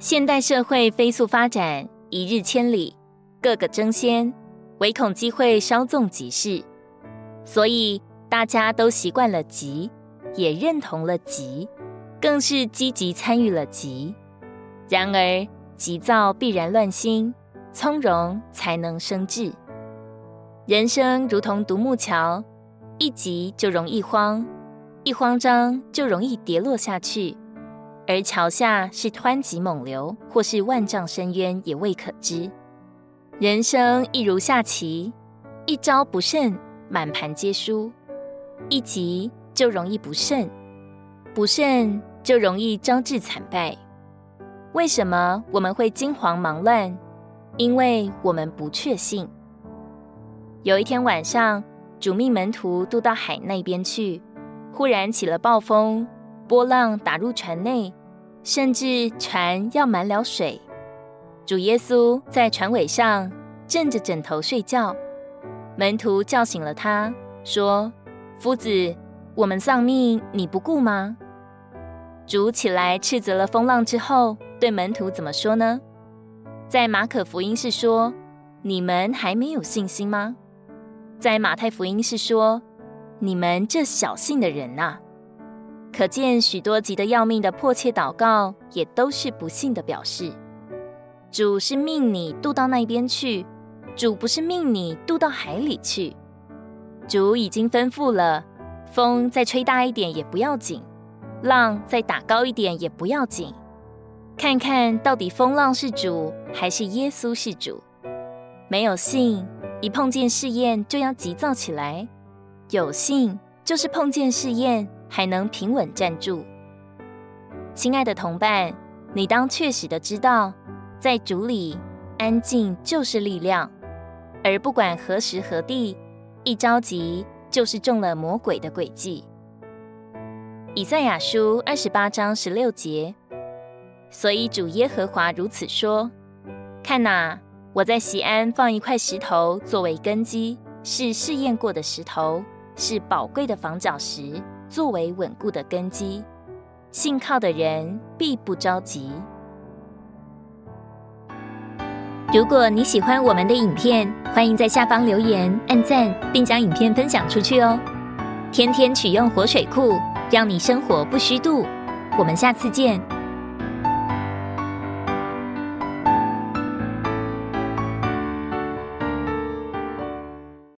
现代社会飞速发展，一日千里，个个争先，唯恐机会稍纵即逝，所以大家都习惯了急，也认同了急，更是积极参与了急。然而，急躁必然乱心，从容才能生智。人生如同独木桥，一急就容易慌，一慌张就容易跌落下去。而桥下是湍急猛流，或是万丈深渊，也未可知。人生亦如下棋，一招不慎，满盘皆输；一急就容易不慎，不慎就容易招致惨败。为什么我们会惊慌忙乱？因为我们不确信。有一天晚上，主命门徒渡到海那边去，忽然起了暴风，波浪打入船内。甚至船要满了水，主耶稣在船尾上枕着枕头睡觉。门徒叫醒了他，说：“夫子，我们丧命，你不顾吗？”主起来斥责了风浪之后，对门徒怎么说呢？在马可福音是说：“你们还没有信心吗？”在马太福音是说：“你们这小信的人呐。”可见许多急得要命的迫切祷告，也都是不信的表示。主是命你渡到那边去，主不是命你渡到海里去。主已经吩咐了，风再吹大一点也不要紧，浪再打高一点也不要紧。看看到底风浪是主还是耶稣是主？没有信，一碰见试验就要急躁起来；有信，就是碰见试验。还能平稳站住，亲爱的同伴，你当确实的知道，在主里安静就是力量，而不管何时何地，一着急就是中了魔鬼的诡计。以赛亚书二十八章十六节，所以主耶和华如此说：看哪，我在西安放一块石头作为根基，是试验过的石头，是宝贵的房角石。作为稳固的根基，信靠的人必不着急。如果你喜欢我们的影片，欢迎在下方留言、按赞，并将影片分享出去哦。天天取用活水库，让你生活不虚度。我们下次见。